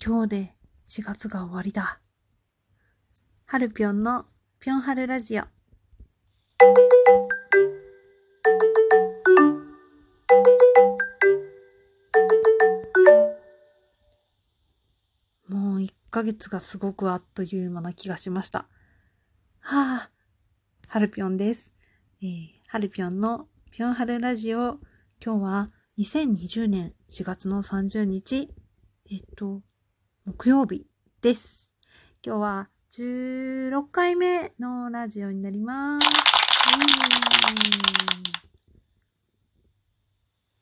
今日で4月が終わりだ。はるぴょんのぴょんはるラジオ。もう1ヶ月がすごくあっという間な気がしました。はあ、はるぴょんです。えー、はるぴょんのぴょんはるラジオ。今日は2020年4月の30日、えっと、木曜日です。今日は16回目のラジオになります。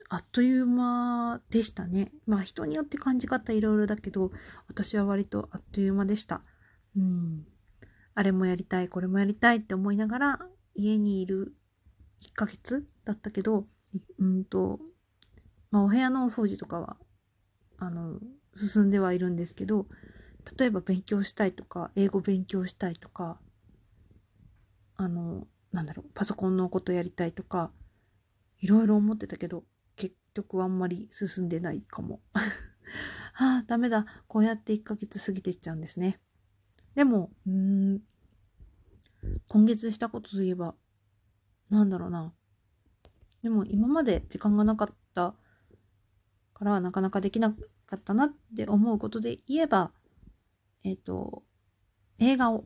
あっという間でしたね。まあ人によって感じ方いろいろだけど、私は割とあっという間でした。うん。あれもやりたい、これもやりたいって思いながら、家にいる1ヶ月だったけど、うんと、まあお部屋のお掃除とかは、あの、進んではいるんですけど例えば勉強したいとか英語勉強したいとかあのなんだろうパソコンのことやりたいとかいろいろ思ってたけど結局あんまり進んでないかも。ああ、ダメだ。こうやって1ヶ月過ぎていっちゃうんですね。でも、うん、今月したことといえば、なんだろうな。でも今まで時間がなかったからなかなかできなかったなって思うことで言えば、えっ、ー、と、映画を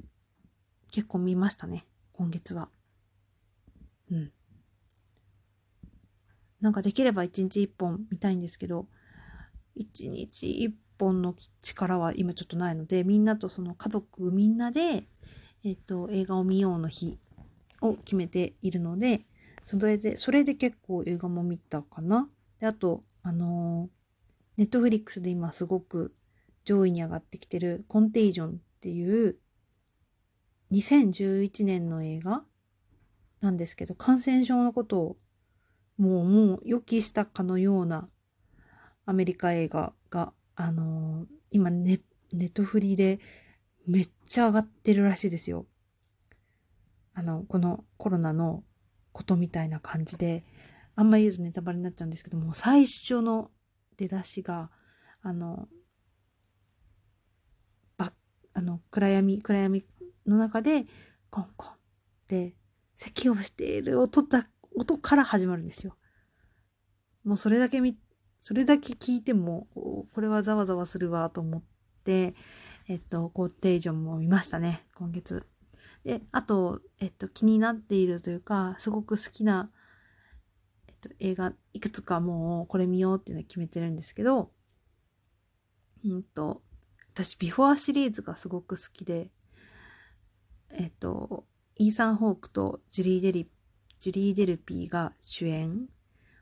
結構見ましたね、今月は。うん。なんかできれば一日一本見たいんですけど、一日一本の力は今ちょっとないので、みんなとその家族みんなで、えっ、ー、と、映画を見ようの日を決めているので、それで、それで結構映画も見たかな。で、あと、あのーネットフリックスで今すごく上位に上がってきてるコンテージョンっていう2011年の映画なんですけど、感染症のことをもうもう予期したかのようなアメリカ映画が、あのー、今ネネットフリでめっちゃ上がってるらしいですよ。あの、このコロナのことみたいな感じで、あんまり言うとネタバレになっちゃうんですけども、最初の出だしが、あの、ば、あの、暗闇、暗闇の中で、コンコンって咳をしている音だ、音から始まるんですよ。もうそれだけ見、それだけ聞いても、これはざわざわするわと思って、えっと、コーテージョンも見ましたね、今月。で、あと、えっと、気になっているというか、すごく好きな、映画いくつかもうこれ見ようっていうのは決めてるんですけど、うんと、私、ビフォアシリーズがすごく好きで、えっと、イーサン・ホークとジュリー・デリ、ジュリー・デルピーが主演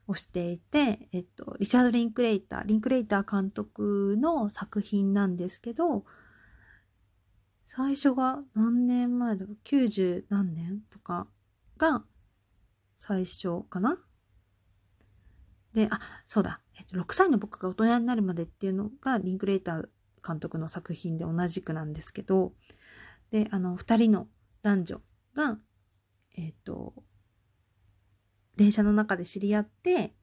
をしていて、えっと、リチャード・リンクレイター、リンクレイター監督の作品なんですけど、最初が何年前だろう ?90 何年とかが最初かな？で、あ、そうだ。えっと、6歳の僕が大人になるまでっていうのが、リンクレーター監督の作品で同じくなんですけど、で、あの、二人の男女が、えっと、電車の中で知り合って、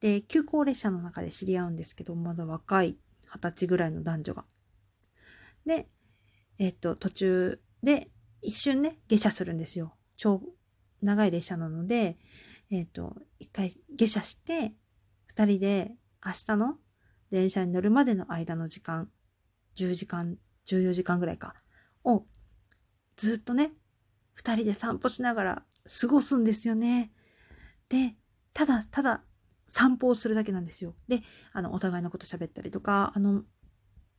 で、急行列車の中で知り合うんですけど、まだ若い二十歳ぐらいの男女が。で、えっと、途中で一瞬ね、下車するんですよ。超長い列車なので、えっと、一回下車して、二人で明日の電車に乗るまでの間の時間、10時間、14時間ぐらいか、をずっとね、二人で散歩しながら過ごすんですよね。で、ただただ散歩をするだけなんですよ。で、あの、お互いのこと喋ったりとか、あの、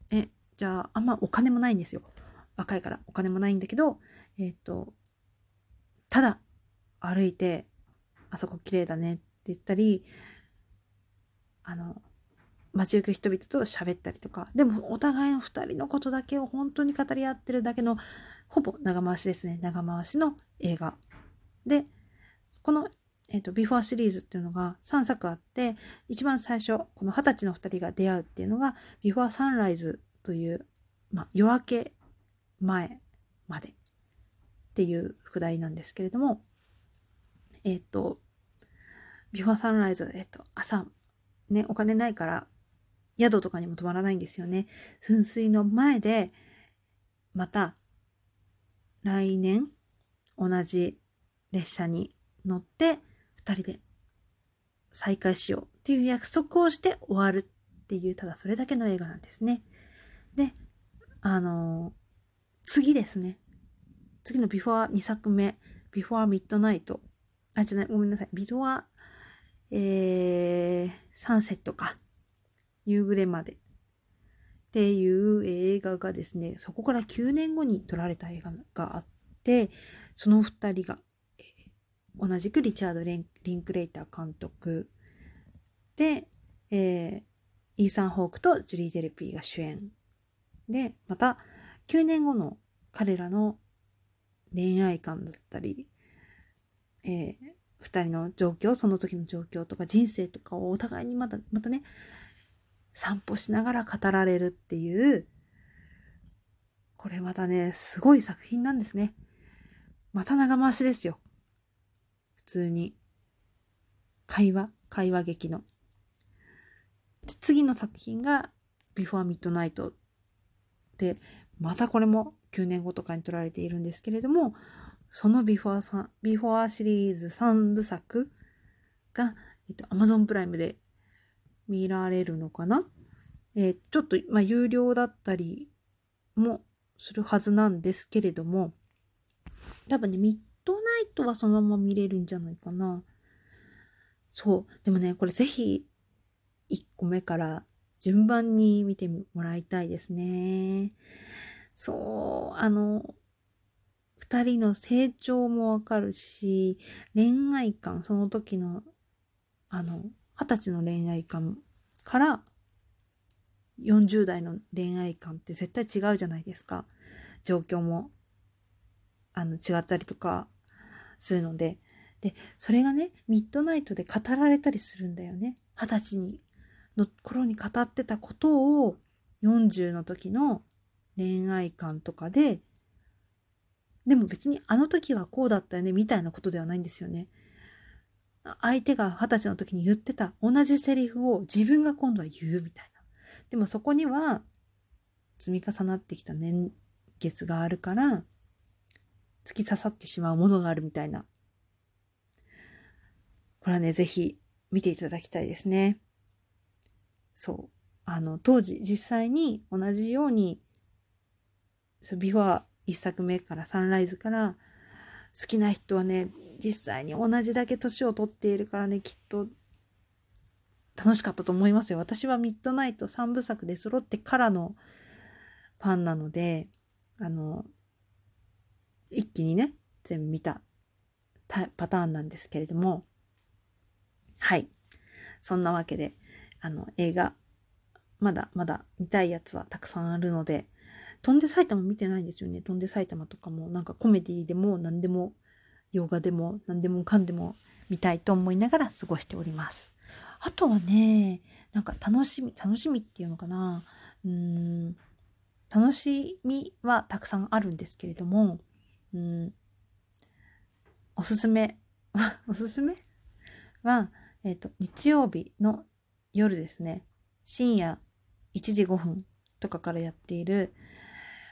え、じゃあ、あんまお金もないんですよ。若いからお金もないんだけど、えっ、ー、と、ただ歩いて、あそこ綺麗だねって言ったり、あの、街行く人々と喋ったりとか、でもお互いの二人のことだけを本当に語り合ってるだけの、ほぼ長回しですね。長回しの映画。で、この、え、ー、と、ビフォーシリーズっていうのが3作あって、一番最初、この二十歳の二人が出会うっていうのが、ビフォーサンライズという、まあ、夜明け前までっていう副題なんですけれども、えっ、ー、と、ビフォーサンライズ、えっ、ー、と、朝ね、お金ないから、宿とかにも泊まらないんですよね。噴水の前で、また、来年、同じ列車に乗って、二人で再会しようっていう約束をして終わるっていう、ただそれだけの映画なんですね。で、あのー、次ですね。次のビフォー2作目、ビフォーミッドナイト。あ、じゃない、ごめんなさい。ビフォー、えー、サンセットか。夕暮れまで。っていう映画がですね、そこから9年後に撮られた映画があって、その二人が、えー、同じくリチャード・リンクレイター監督で、えー、イーサン・ホークとジュリー・デルピーが主演。で、また、9年後の彼らの恋愛観だったり、えー、二人の状況、その時の状況とか人生とかをお互いにまた、またね、散歩しながら語られるっていう、これまたね、すごい作品なんですね。また長回しですよ。普通に。会話会話劇の。次の作品が Before Midnight で、またこれも9年後とかに撮られているんですけれども、その Before, さ Before シリーズ3部作が、えっと、Amazon プライムで見られるのかな？えー、ちょっと、まあ、有料だったりもするはずなんですけれども、多分ね、ミッドナイトはそのまま見れるんじゃないかな。そう。でもね、これぜひ、1個目から順番に見てもらいたいですね。そう、あの、二人の成長もわかるし、恋愛観、その時の、あの、二十歳の恋愛観から40代の恋愛観って絶対違うじゃないですか。状況も、あの、違ったりとかするので。で、それがね、ミッドナイトで語られたりするんだよね。二十歳に、の頃に語ってたことを40の時の恋愛観とかで、でも別にあの時はこうだったよねみたいなことではないんですよね。相手が二十歳の時に言ってた同じセリフを自分が今度は言うみたいな。でもそこには積み重なってきた年月があるから突き刺さってしまうものがあるみたいな。これはね、ぜひ見ていただきたいですね。そう。あの、当時実際に同じように、そ、ビフォー1作目からサンライズから好きな人はね実際に同じだけ年を取っているからねきっと楽しかったと思いますよ。私はミッドナイト3部作で揃ってからのファンなのであの一気にね全部見たパターンなんですけれども。はい。そんなわけであの映画まだまだ見たいやつはたくさんあるので飛んで埼玉見てないんですよね。飛んで埼玉とかも、なんかコメディでも何でも洋画でも何でもかんでも見たいと思いながら過ごしております。あとはね、なんか楽しみ、楽しみっていうのかな。うん、楽しみはたくさんあるんですけれども、うん、おすすめ、おすすめ？は、えっ、ー、と、日曜日の夜ですね、深夜1時5分とかからやっている、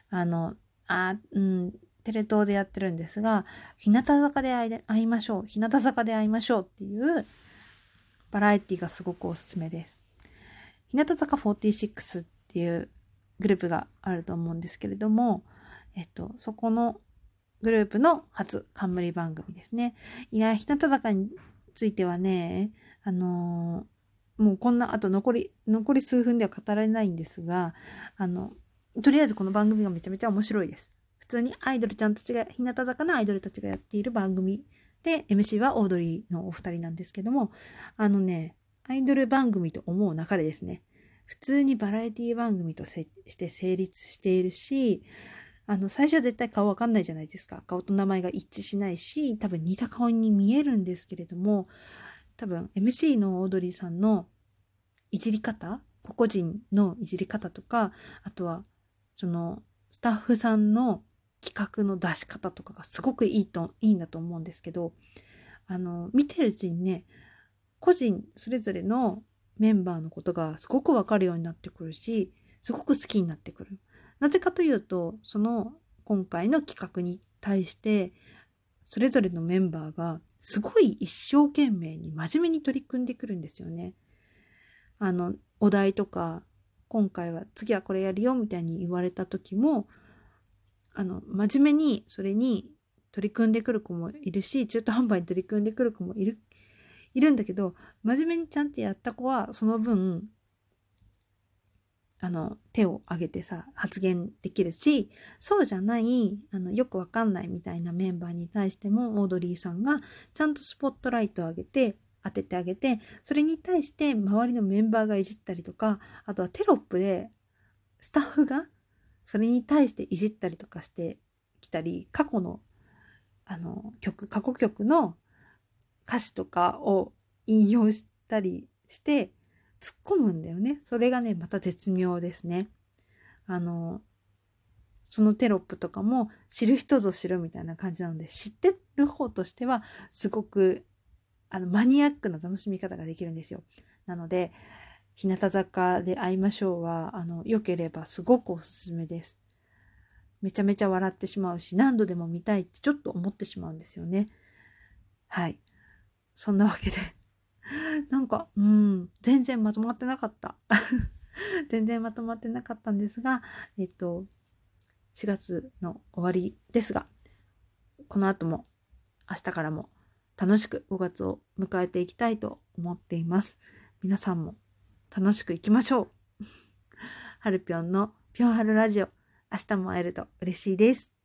あの、あ、うん、テレ東でやってるんですが、日向坂で会いましょう。日向坂で会いましょうっていうバラエティがすごくおすすめです。日向坂46っていうグループがあると思うんですけれども、えっと、そこのグループの初冠番組ですね。いや、日向坂についてはね、あのー、もうこんな、あと残り、残り数分では語られないんですが、あの、とりあえずこの番組がめちゃめちゃ面白いです。普通にアイドルちゃんたちが、日向坂のアイドルたちがやっている番組で、MC はオードリーのお二人なんですけども、あのね、アイドル番組と思う中でですね、普通にバラエティ番組として成立しているし、あの、最初は絶対顔わかんないじゃないですか。顔と名前が一致しないし、多分似た顔に見えるんですけれども、多分 MC のオードリーさんのいじり方個々人のいじり方とか、あとは、その、スタッフさんの企画の出し方とかがすごくいいと、いいんだと思うんですけど、あの、見てるうちにね、個人それぞれのメンバーのことがすごくわかるようになってくるし、すごく好きになってくる。なぜかというと、その今回の企画に対して、それぞれのメンバーがすごい一生懸命に真面目に取り組んでくるんですよね。あの、お題とか、今回は次はこれやるよみたいに言われた時も、あの、真面目にそれに取り組んでくる子もいるし、中途半端に取り組んでくる子もいる、いるんだけど、真面目にちゃんとやった子は、その分、あの、手を挙げてさ、発言できるし、そうじゃない、あの、よくわかんないみたいなメンバーに対しても、オードリーさんがちゃんとスポットライトを上げて、当ててあげて、それに対して周りのメンバーがいじったりとか、あとはテロップでスタッフがそれに対していじったりとかしてきたり、過去のあの曲、過去曲の歌詞とかを引用したりして突っ込むんだよね。それがね、また絶妙ですね。あの、そのテロップとかも知る人ぞ知るみたいな感じなので、知ってる方としてはすごくあのマニアックな楽しみ方ができるんですよ。なので、日向坂で会いましょうは、あの、良ければすごくおすすめです。めちゃめちゃ笑ってしまうし、何度でも見たいってちょっと思ってしまうんですよね。はい。そんなわけで なんか、うん、全然まとまってなかった。全然まとまってなかったんですが、えっと、4月の終わりですが、この後も、明日からも楽しく5月を迎えていきたいと思っています。皆さんも楽しくいきましょう。はるぴょんのぴょんはるラジオ、明日も会えると嬉しいです。